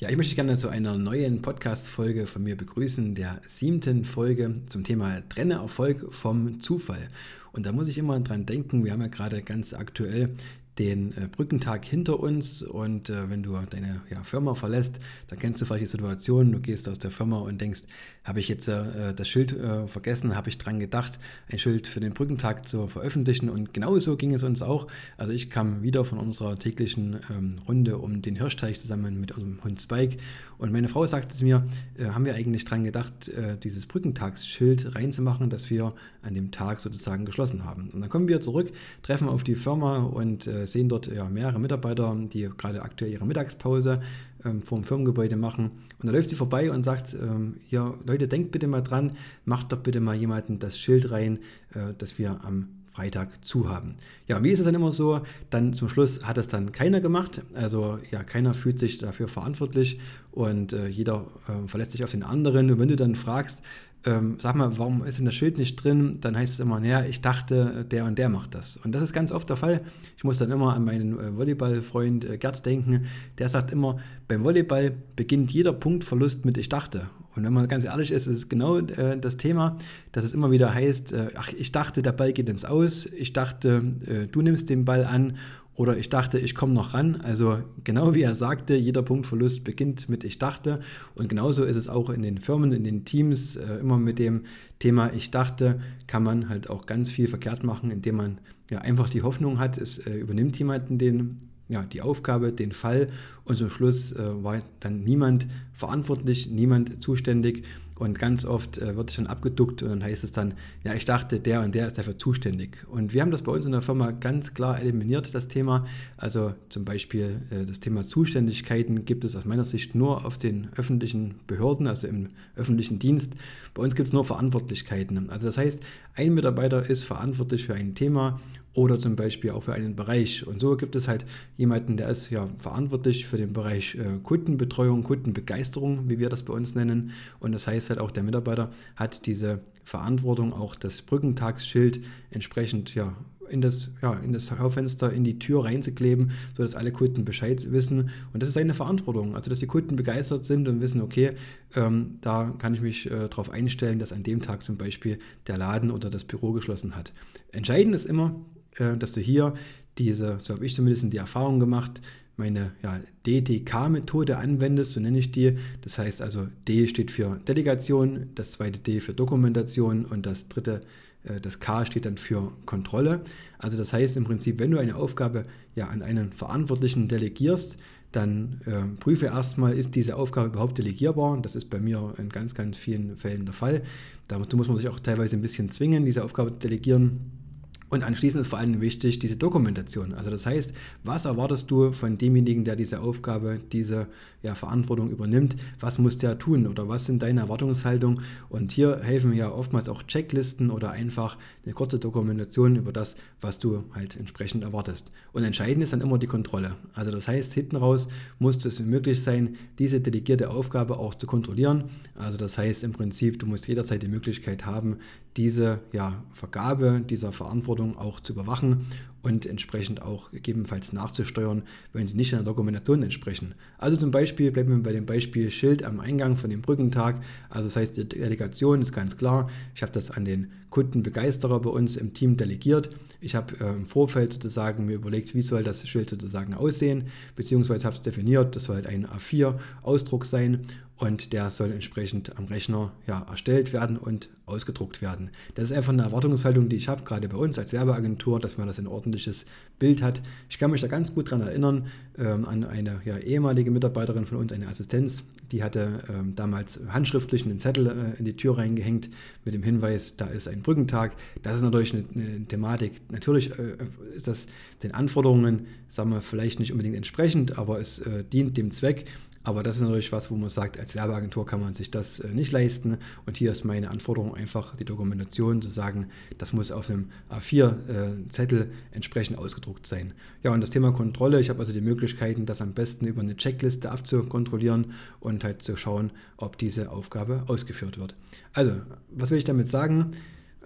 Ja, ich möchte gerne zu einer neuen Podcast-Folge von mir begrüßen, der siebten Folge zum Thema Trenne Erfolg vom Zufall. Und da muss ich immer dran denken, wir haben ja gerade ganz aktuell den äh, Brückentag hinter uns und äh, wenn du deine ja, Firma verlässt, dann kennst du vielleicht die Situation, du gehst aus der Firma und denkst, habe ich jetzt äh, das Schild äh, vergessen, habe ich dran gedacht, ein Schild für den Brückentag zu veröffentlichen und genauso ging es uns auch. Also ich kam wieder von unserer täglichen ähm, Runde um den Hirschteich zusammen mit unserem Hund Spike und meine Frau sagte zu mir, äh, haben wir eigentlich dran gedacht, äh, dieses Brückentagsschild reinzumachen, das wir an dem Tag sozusagen geschlossen haben. Und dann kommen wir zurück, treffen auf die Firma und sehen dort ja, mehrere Mitarbeiter, die gerade aktuell ihre Mittagspause ähm, vor dem Firmengebäude machen. Und da läuft sie vorbei und sagt, ähm, ja Leute, denkt bitte mal dran, macht doch bitte mal jemanden das Schild rein, äh, dass wir am Freitag zu haben. Ja, wie ist es dann immer so? Dann zum Schluss hat es dann keiner gemacht. Also ja, keiner fühlt sich dafür verantwortlich und äh, jeder äh, verlässt sich auf den anderen. Und wenn du dann fragst, ähm, sag mal, warum ist denn das Schild nicht drin? Dann heißt es immer, naja, ich dachte, der und der macht das. Und das ist ganz oft der Fall. Ich muss dann immer an meinen äh, Volleyballfreund äh, Gerd denken. Der sagt immer, beim Volleyball beginnt jeder Punktverlust mit ich dachte. Und wenn man ganz ehrlich ist, ist es genau äh, das Thema, dass es immer wieder heißt, äh, ach, ich dachte, der Ball geht ins Aus, ich dachte, äh, du nimmst den Ball an oder ich dachte, ich komme noch ran. Also genau wie er sagte, jeder Punktverlust beginnt mit ich dachte. Und genauso ist es auch in den Firmen, in den Teams. Äh, immer mit dem Thema ich dachte, kann man halt auch ganz viel verkehrt machen, indem man ja einfach die Hoffnung hat, es äh, übernimmt jemanden den ja, die Aufgabe, den Fall und zum Schluss äh, war dann niemand verantwortlich, niemand zuständig und ganz oft äh, wird schon abgeduckt und dann heißt es dann, ja, ich dachte, der und der ist dafür zuständig. Und wir haben das bei uns in der Firma ganz klar eliminiert, das Thema. Also zum Beispiel äh, das Thema Zuständigkeiten gibt es aus meiner Sicht nur auf den öffentlichen Behörden, also im öffentlichen Dienst. Bei uns gibt es nur Verantwortlichkeiten. Also das heißt, ein Mitarbeiter ist verantwortlich für ein Thema oder zum Beispiel auch für einen Bereich. Und so gibt es halt jemanden, der ist ja verantwortlich für den Bereich äh, Kundenbetreuung, Kundenbegeisterung, wie wir das bei uns nennen. Und das heißt halt auch, der Mitarbeiter hat diese Verantwortung, auch das Brückentagsschild entsprechend ja, in das, ja, in das Schaufenster, in die Tür reinzukleben, sodass alle Kunden Bescheid wissen. Und das ist eine Verantwortung. Also, dass die Kunden begeistert sind und wissen, okay, ähm, da kann ich mich äh, darauf einstellen, dass an dem Tag zum Beispiel der Laden oder das Büro geschlossen hat. Entscheidend ist immer, äh, dass du hier diese, so habe ich zumindest die Erfahrung gemacht, meine ja, DTK-Methode anwendest, so nenne ich die. Das heißt also, D steht für Delegation, das zweite D für Dokumentation und das dritte, äh, das K steht dann für Kontrolle. Also das heißt im Prinzip, wenn du eine Aufgabe ja an einen Verantwortlichen delegierst, dann äh, prüfe erstmal, ist diese Aufgabe überhaupt delegierbar. Das ist bei mir in ganz, ganz vielen Fällen der Fall. Dazu muss man sich auch teilweise ein bisschen zwingen, diese Aufgabe zu delegieren. Und anschließend ist vor allem wichtig diese Dokumentation. Also das heißt, was erwartest du von demjenigen, der diese Aufgabe, diese ja, Verantwortung übernimmt? Was muss der tun oder was sind deine Erwartungshaltungen? Und hier helfen ja oftmals auch Checklisten oder einfach eine kurze Dokumentation über das, was du halt entsprechend erwartest. Und entscheidend ist dann immer die Kontrolle. Also das heißt, hinten raus muss es möglich sein, diese delegierte Aufgabe auch zu kontrollieren. Also das heißt im Prinzip, du musst jederzeit die Möglichkeit haben, diese ja, Vergabe dieser Verantwortung auch zu überwachen und entsprechend auch gegebenenfalls nachzusteuern, wenn sie nicht in der Dokumentation entsprechen. Also zum Beispiel bleiben wir bei dem Beispiel Schild am Eingang von dem Brückentag. Also das heißt, die Delegation ist ganz klar. Ich habe das an den Kundenbegeisterer bei uns im Team delegiert. Ich habe äh, im Vorfeld sozusagen mir überlegt, wie soll das Schild sozusagen aussehen, beziehungsweise habe es definiert, das soll halt ein A4-Ausdruck sein und der soll entsprechend am Rechner ja, erstellt werden und ausgedruckt werden. Das ist einfach eine Erwartungshaltung, die ich habe, gerade bei uns als Werbeagentur, dass man das in ordentliches Bild hat. Ich kann mich da ganz gut daran erinnern, ähm, an eine ja, ehemalige Mitarbeiterin von uns, eine Assistenz, die hatte ähm, damals handschriftlich einen Zettel äh, in die Tür reingehängt mit dem Hinweis, da ist ein Brückentag. Das ist natürlich eine, eine Thematik. Natürlich äh, ist das den Anforderungen, sagen wir, vielleicht nicht unbedingt entsprechend, aber es äh, dient dem Zweck, Aber das ist natürlich was, wo man sagt, als Werbeagentur kann man sich das äh, nicht leisten. Und hier ist meine Anforderung einfach die Dokumentation zu sagen, das muss auf einem A4-Zettel äh, entsprechend ausgedruckt sein. Ja, und das Thema Kontrolle, ich habe also die Möglichkeiten, das am besten über eine Checkliste abzukontrollieren und halt zu schauen, ob diese Aufgabe ausgeführt wird. Also, was will ich damit sagen?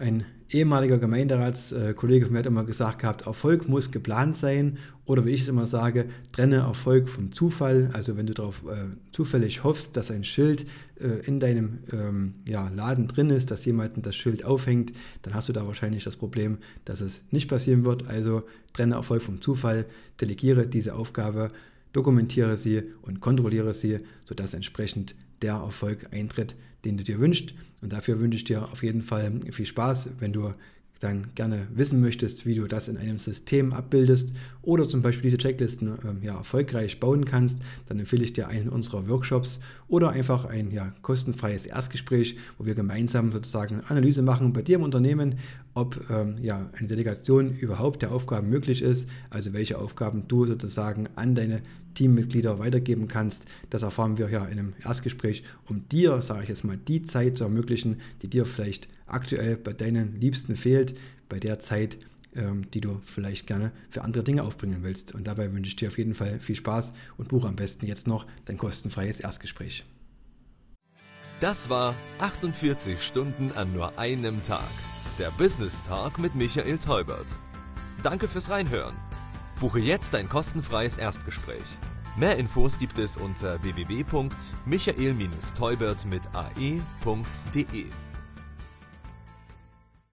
Ein ehemaliger Gemeinderatskollege von mir hat immer gesagt gehabt, Erfolg muss geplant sein oder wie ich es immer sage, trenne Erfolg vom Zufall. Also wenn du darauf äh, zufällig hoffst, dass ein Schild äh, in deinem ähm, ja, Laden drin ist, dass jemand das Schild aufhängt, dann hast du da wahrscheinlich das Problem, dass es nicht passieren wird. Also trenne Erfolg vom Zufall, delegiere diese Aufgabe, dokumentiere sie und kontrolliere sie, sodass entsprechend der Erfolg eintritt, den du dir wünschst. Und dafür wünsche ich dir auf jeden Fall viel Spaß, wenn du dann gerne wissen möchtest, wie du das in einem System abbildest oder zum Beispiel diese Checklisten äh, ja, erfolgreich bauen kannst, dann empfehle ich dir einen unserer Workshops oder einfach ein ja, kostenfreies Erstgespräch, wo wir gemeinsam sozusagen Analyse machen bei dir im Unternehmen, ob ähm, ja, eine Delegation überhaupt der Aufgaben möglich ist, also welche Aufgaben du sozusagen an deine Teammitglieder weitergeben kannst. Das erfahren wir ja in einem Erstgespräch, um dir, sage ich jetzt mal, die Zeit zu ermöglichen, die dir vielleicht aktuell bei deinen Liebsten fehlt, bei der Zeit, ähm, die du vielleicht gerne für andere Dinge aufbringen willst. Und dabei wünsche ich dir auf jeden Fall viel Spaß und buche am besten jetzt noch dein kostenfreies Erstgespräch. Das war 48 Stunden an nur einem Tag. Der Business Talk mit Michael Teubert. Danke fürs Reinhören. Buche jetzt dein kostenfreies Erstgespräch. Mehr Infos gibt es unter www.michael-teubert mit ae.de.